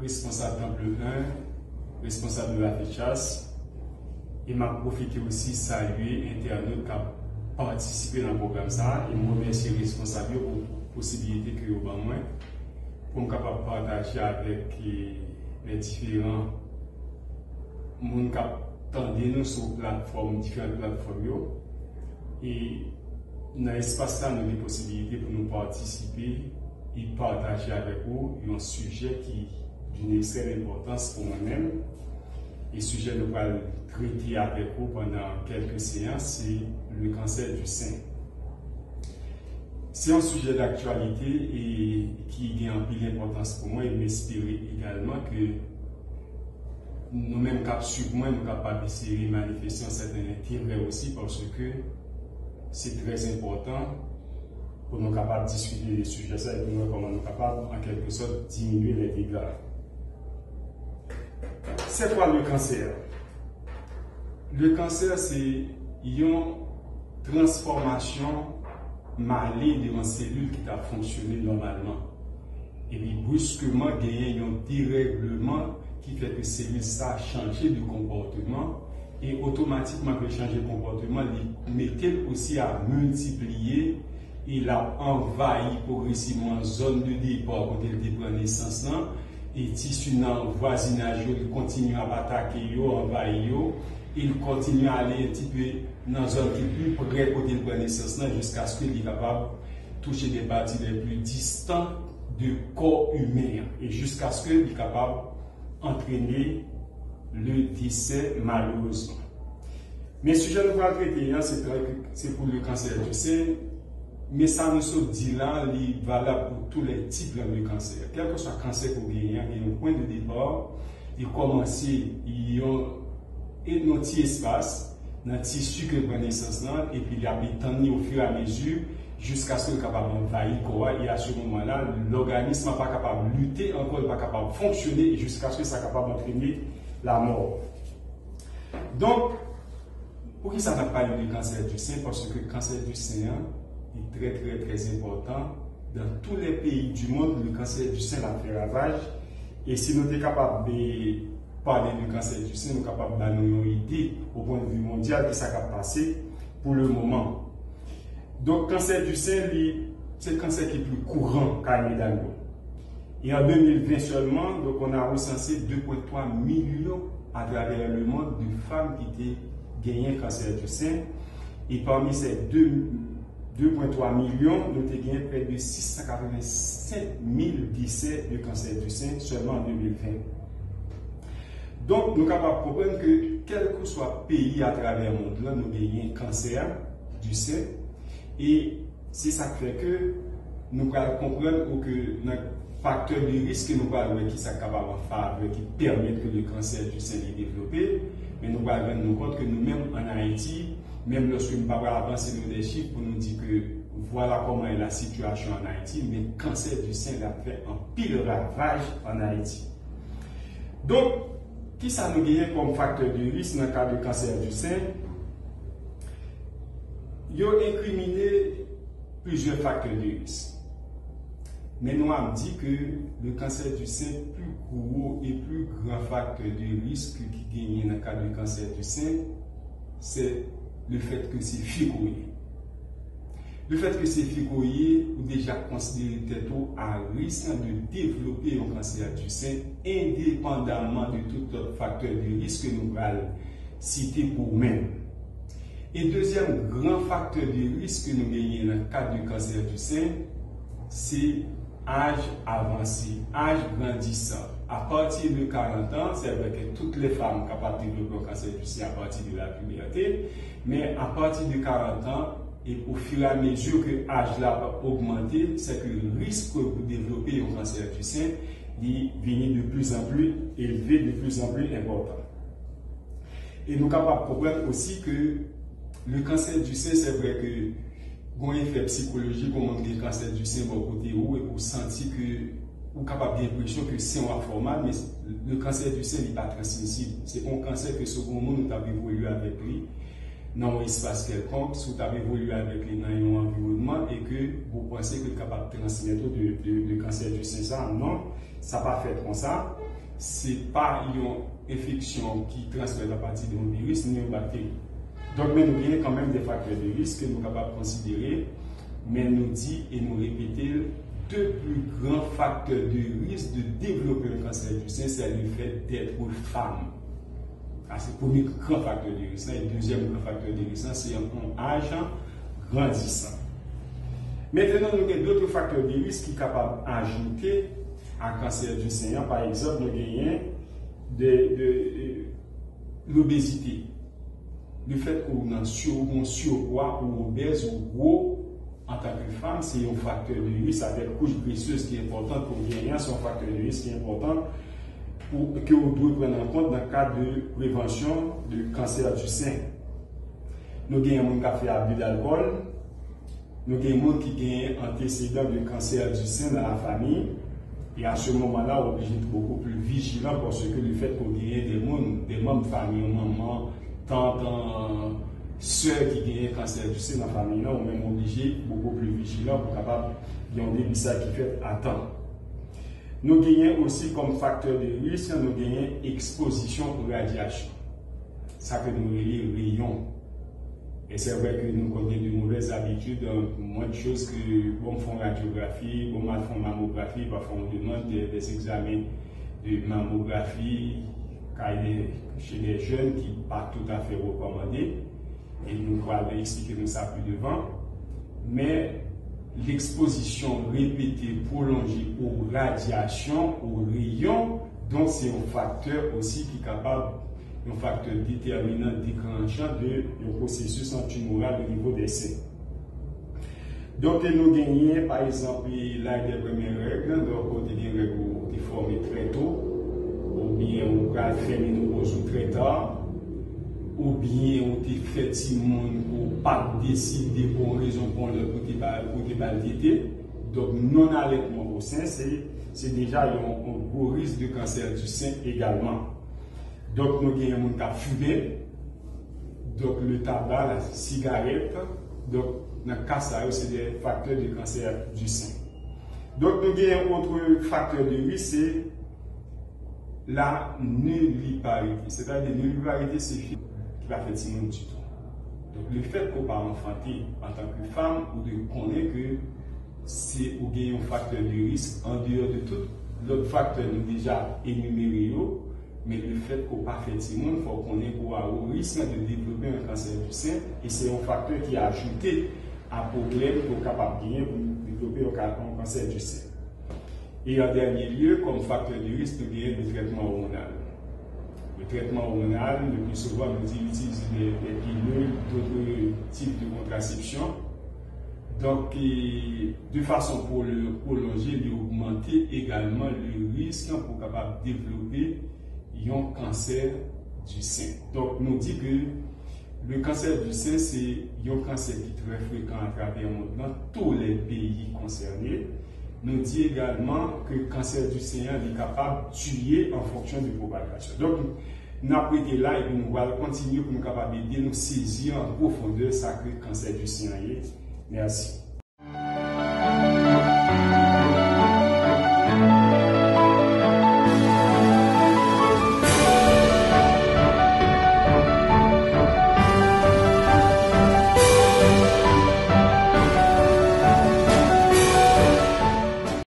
responsable de la chasse, et m'a profité aussi saluer internautes qui ont participé dans le programme ça, et me remercier les responsables pour la possibilité que vous avez pour me partager avec les différents monde qui attendent nous sur plateforme, différentes plateformes. Et dans l'espace là, nous avons des possibilités pour nous participer et partager avec vous un sujet qui d'une extrême importance pour moi-même. Et le sujet nous allons traiter avec vous pendant quelques séances, c'est le cancer du sein. C'est un sujet d'actualité et qui a une importance pour moi et m'espère également que nous-mêmes, cap moi, nous capables de manifester un certain intérêt aussi parce que c'est très important pour nous capables de discuter des sujets ça et pour nous comment nous capables en quelque sorte diminuer les dégâts. C'est quoi le cancer? Le cancer, c'est une transformation maligne d'une cellule qui a fonctionné normalement. Et puis brusquement, il y a un dérèglement qui fait que cellules ça a changé de comportement et automatiquement que changer de comportement, il mettait aussi à multiplier il a envahi progressivement la zone de départ quand il prend naissance et tissu dans le voisinage, il continue à attaquer, envahir, il continue à aller un petit peu dans la zone qui est plus près quand il prend naissance jusqu'à ce qu'il soit capable de toucher des parties les plus distantes du corps humain. Et jusqu'à ce qu'il soit capable entraîner le décès malheureusement. Mais ce sujet que nous allons traiter, c'est pour le cancer du sein, mais ça nous dit là, est valable pour tous les types de cancer. Quel que soit le cancer vous avez, il y a un point de départ, il commence, il y a un petit espace dans le tissu que vous naissance et puis il y a au fur et à mesure jusqu'à ce qu'il soit capable d'envahir quoi et à ce moment-là l'organisme n'est pas capable de lutter encore pas capable de fonctionner jusqu'à ce qu'il soit capable d'entraîner la mort. Donc pour qui ça n'a pas le cancer du sein? Parce que le cancer du sein est très très très important dans tous les pays du monde le cancer du sein a fait ravage. Et si nous sommes capables de parler du cancer du sein nous sommes capables donner une idée au point de vue mondial de ce qui a passé pour le moment. Donc, cancer du sein, c'est le cancer qui est plus courant qu'à dans Et en 2020 seulement, donc on a recensé 2,3 millions à travers le monde de femmes qui étaient gagné cancer du sein. Et parmi ces 2,3 millions, nous avons gagné près de 685 000 décès de cancer du sein seulement en 2020. Donc, nous sommes capables de comprendre que quel que soit le pays à travers le monde, nous avons gagné cancer du sein et c'est ça qui fait que nous allons comprendre que notre facteur de risque que nous allons qui de qui permet que le cancer du sein est développé. Mais nous allons nous compte que nous-mêmes en Haïti, même lorsque nous allons avancer des chiffres pour nous dire que voilà comment est la situation en Haïti, mais le cancer du sein a fait un pile ravage en Haïti. Donc, qui ça nous gagne comme facteur de risque dans le cas du cancer du sein? Ils ont incriminé plusieurs facteurs de risque. Mais nous avons dit que le cancer du sein, plus gros et plus grand facteur de risque qui gagne dans le cas du cancer du sein, c'est le fait que c'est figoyé. Le fait que c'est figoyé, ou déjà considéré à risque de développer un cancer du sein, indépendamment de tout autre facteur de risque que nous allons citer pour nous. Et deuxième grand facteur de risque que nous gagnons dans le cadre du cancer du sein, c'est âge avancé, âge grandissant. À partir de 40 ans, c'est vrai que toutes les femmes capables de développer un cancer du sein à partir de la puberté, mais à partir de 40 ans, et au fur et à mesure que l'âge va augmenter, c'est que le risque pour développer un cancer du sein est de plus en plus élevé, de plus en plus important. Et nous sommes capables de comprendre aussi que le cancer du sein, c'est vrai que un effet psychologique, on dit le cancer du sein, bon côté où, et pour sentir que, ou capable d'impression que c'est un format, mais le cancer du sein n'est pas transmissible. C'est un cancer que ce moment nous avons évolué avec lui dans un espace quelconque, si vous avez évolué avec lui dans un environnement et que vous pensez que vous êtes capable de transmettre le cancer du sein, ça, non, ça n'a pas fait comme ça. C'est pas infeksyon ki transfèd a pati de yon virus, ni yon bakteri. Donk men nou genye kanmen de faktor de risk ke nou kapap konsidere, men nou di e nou repete de plus gran faktor de risk de devlope yon kanser du sen, se yon fèd d'èt ou fam. Ase pou mi gran faktor de risk. Yon deuxième gran faktor de risk, se yon kon ajan grandisan. Mètenan nou genye d'otre faktor de risk ki kapap ajoute a kanser du sen. Par exemple, nou genye de l'obésité. Le fèt kou nan surpoa ou obez ou gwo an tak yon fam, se yon faktor de ris avèk kouj breseuse ki yon important pou genyan, se yon faktor de ris ki yon important pou ke ou dwe pren an kont nan kat de prevensyon de kanser du sen. Nou genyen moun ka fè abu d'alkol, nou genyen moun ki genyen antesedan de kanser du sen nan la fami, e an se mouman la ou obijit poukou plou vijilan pou se ke le fèt kou genyen de moun, de moun fami ou maman, tant sèr ki genye kanser du sè nan fami nan, ou men m'oblije beaucoup plus vigilant pou kapap yon debisa ki fèt atan. Nou genye osi kom faktor de risk, nou genye ekspozisyon ou radyasyon. Sa ke nou genye rayon. E se wè ke nou konye de mouvez abitude, mwen chos ke bon fon radiografi, bon man fon mamografi, pa fon de man des examen de mamografi, chez les jeunes qui pas tout à fait recommandé. Et nous allons expliquer nous ça plus devant. Mais l'exposition répétée, prolongée aux radiations, aux rayons, donc c'est un facteur aussi qui est capable, un facteur déterminant, déclenchant de, de processus antimoral au niveau des seins. Donc, nous gagnons, par exemple, la des premières règles, donc, on des règles qui formées très tôt, ou bien ka fè ménopause ou très tard, ou bien ou te fè ti moun ou pa décide bon raison pour le te balite. Donc non allaitement au sein, c'est déjà yon gros risque de cancer du sein également. Donc nou gen yon moun ka fume, donc le tabac, la cigarette, donc ka sa yo, c'est des facteurs de cancer du sein. Donc nou gen yon autre facteur de risque, c'est la nulliparité. C'est-à-dire, nulliparité, c'est du tout. Donc, le fait qu'on pas enfanter en tant que femme, ou de que c'est un facteur de risque en dehors de tout l'autre facteur nous déjà énuméré, mais le fait qu'on pas fait sinon, il faut qu'on ait pour au risque de développer un cancer du sein, et c'est un facteur qui a ajouté un problème pour capable de développer un cancer du sein. Et en dernier lieu, comme facteur de risque, nous avons le traitement hormonal. Le traitement hormonal, le plus souvent, utilisons des, pilules, d'autres types de contraception. Donc, de façon pour le prolonger, d'augmenter également le risque pour capable développer un cancer du sein. Donc, nous dit que le cancer du sein, c'est un cancer qui est très fréquent à travers le monde dans tous les pays concernés nous dit également que le cancer du sein est capable de tuer en fonction de propagation. Donc, nous avons là et nous allons continuer pour nous capables de nous saisir en profondeur ce que le cancer du sein est. Merci.